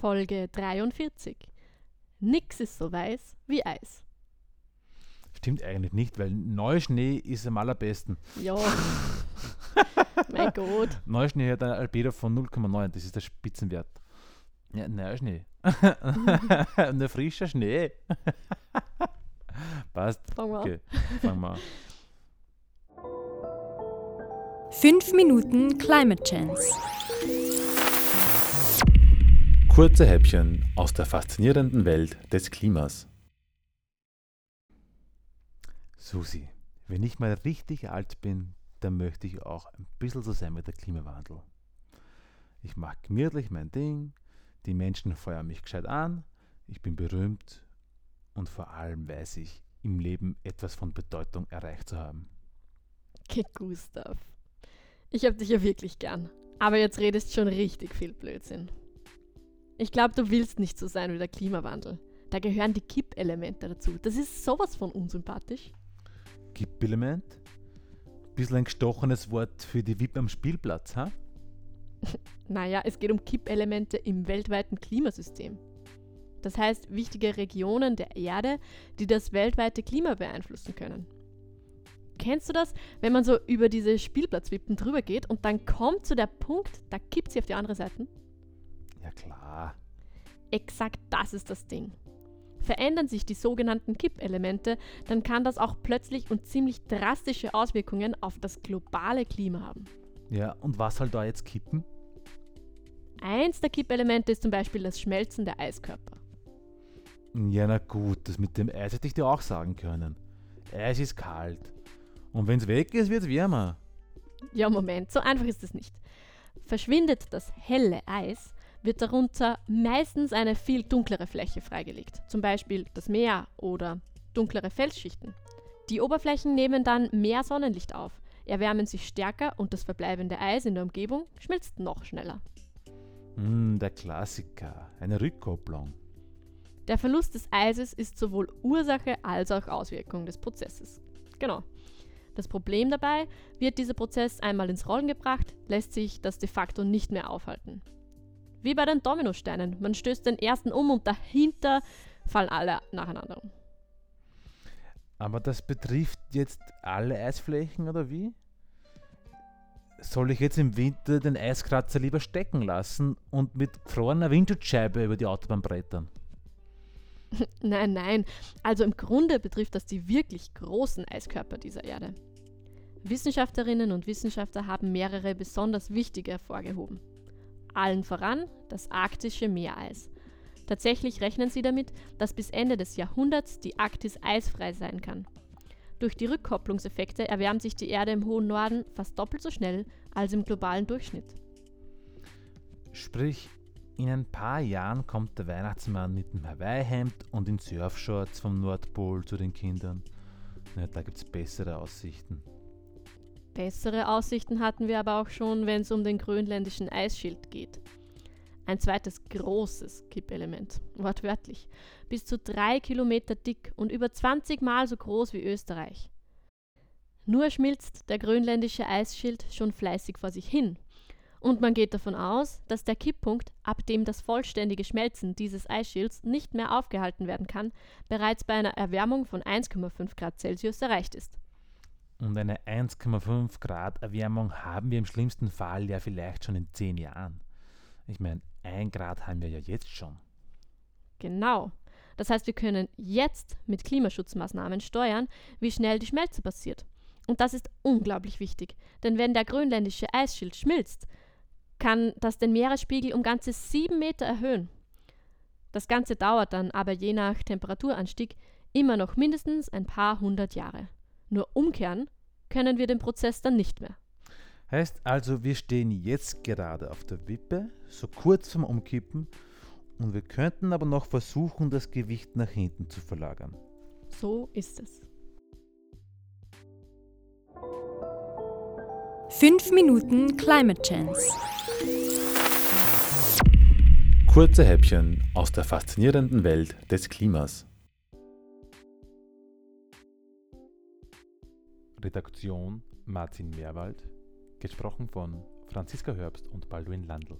Folge 43. Nix ist so weiß wie Eis. Stimmt eigentlich nicht, weil Neuschnee ist am allerbesten. Ja. mein Gott. Neuschnee hat ein Albedo von 0,9, das ist der Spitzenwert. Ja, Neuschnee. Nur frischer Schnee. Passt. Fangen wir an. Okay, fangen wir an. 5 Minuten Climate Chance. Kurze Häppchen aus der faszinierenden Welt des Klimas. Susi, wenn ich mal richtig alt bin, dann möchte ich auch ein bisschen so sein wie der Klimawandel. Ich mache gemütlich mein Ding, die Menschen feuern mich gescheit an, ich bin berühmt und vor allem weiß ich, im Leben etwas von Bedeutung erreicht zu haben. Okay, Gustav. Ich hab dich ja wirklich gern. Aber jetzt redest schon richtig viel Blödsinn. Ich glaube, du willst nicht so sein wie der Klimawandel. Da gehören die Kippelemente dazu. Das ist sowas von unsympathisch. Kippelement? Bisschen ein gestochenes Wort für die Wippe am Spielplatz, ha? Naja, es geht um Kippelemente im weltweiten Klimasystem. Das heißt, wichtige Regionen der Erde, die das weltweite Klima beeinflussen können. Kennst du das, wenn man so über diese Spielplatzwippen drüber geht und dann kommt zu der Punkt, da kippt sie auf die andere Seite? Ja klar. Exakt das ist das Ding. Verändern sich die sogenannten Kippelemente, dann kann das auch plötzlich und ziemlich drastische Auswirkungen auf das globale Klima haben. Ja, und was soll da jetzt kippen? Eins der Kippelemente ist zum Beispiel das Schmelzen der Eiskörper. Ja, na gut, das mit dem Eis hätte ich dir auch sagen können. Eis ist kalt. Und wenn es weg ist, wird es wärmer. Ja, Moment, so einfach ist es nicht. Verschwindet das helle Eis, wird darunter meistens eine viel dunklere Fläche freigelegt, zum Beispiel das Meer oder dunklere Felsschichten. Die Oberflächen nehmen dann mehr Sonnenlicht auf, erwärmen sich stärker und das verbleibende Eis in der Umgebung schmilzt noch schneller. Hm, der Klassiker. Eine Rückkopplung. Der Verlust des Eises ist sowohl Ursache als auch Auswirkung des Prozesses. Genau. Das Problem dabei, wird dieser Prozess einmal ins Rollen gebracht, lässt sich das de facto nicht mehr aufhalten. Wie bei den Dominosteinen, man stößt den ersten um und dahinter fallen alle nacheinander um. Aber das betrifft jetzt alle Eisflächen oder wie? Soll ich jetzt im Winter den Eiskratzer lieber stecken lassen und mit gefrorener Windschutzscheibe über die Autobahn brettern? Nein, nein. Also im Grunde betrifft das die wirklich großen Eiskörper dieser Erde. Wissenschaftlerinnen und Wissenschaftler haben mehrere besonders wichtige hervorgehoben. Allen voran das arktische Meereis. Tatsächlich rechnen sie damit, dass bis Ende des Jahrhunderts die Arktis eisfrei sein kann. Durch die Rückkopplungseffekte erwärmt sich die Erde im hohen Norden fast doppelt so schnell als im globalen Durchschnitt. Sprich, in ein paar Jahren kommt der Weihnachtsmann mit dem Hawaii-Hemd und in Surfshorts vom Nordpol zu den Kindern. Na, da gibt's bessere Aussichten. Bessere Aussichten hatten wir aber auch schon, wenn es um den grönländischen Eisschild geht. Ein zweites großes Kippelement, wortwörtlich, bis zu drei Kilometer dick und über 20 Mal so groß wie Österreich. Nur schmilzt der grönländische Eisschild schon fleißig vor sich hin. Und man geht davon aus, dass der Kipppunkt, ab dem das vollständige Schmelzen dieses Eisschilds nicht mehr aufgehalten werden kann, bereits bei einer Erwärmung von 1,5 Grad Celsius erreicht ist. Und eine 1,5 Grad Erwärmung haben wir im schlimmsten Fall ja vielleicht schon in 10 Jahren. Ich meine, 1 Grad haben wir ja jetzt schon. Genau. Das heißt, wir können jetzt mit Klimaschutzmaßnahmen steuern, wie schnell die Schmelze passiert. Und das ist unglaublich wichtig, denn wenn der grönländische Eisschild schmilzt, kann das den Meeresspiegel um ganze 7 Meter erhöhen. Das Ganze dauert dann aber je nach Temperaturanstieg immer noch mindestens ein paar hundert Jahre. Nur umkehren können wir den Prozess dann nicht mehr. Heißt also, wir stehen jetzt gerade auf der Wippe, so kurz vom Umkippen, und wir könnten aber noch versuchen, das Gewicht nach hinten zu verlagern. So ist es. 5 Minuten Climate Chance. Kurze Häppchen aus der faszinierenden Welt des Klimas. Redaktion Martin Meerwald, gesprochen von Franziska Herbst und Baldwin Landl.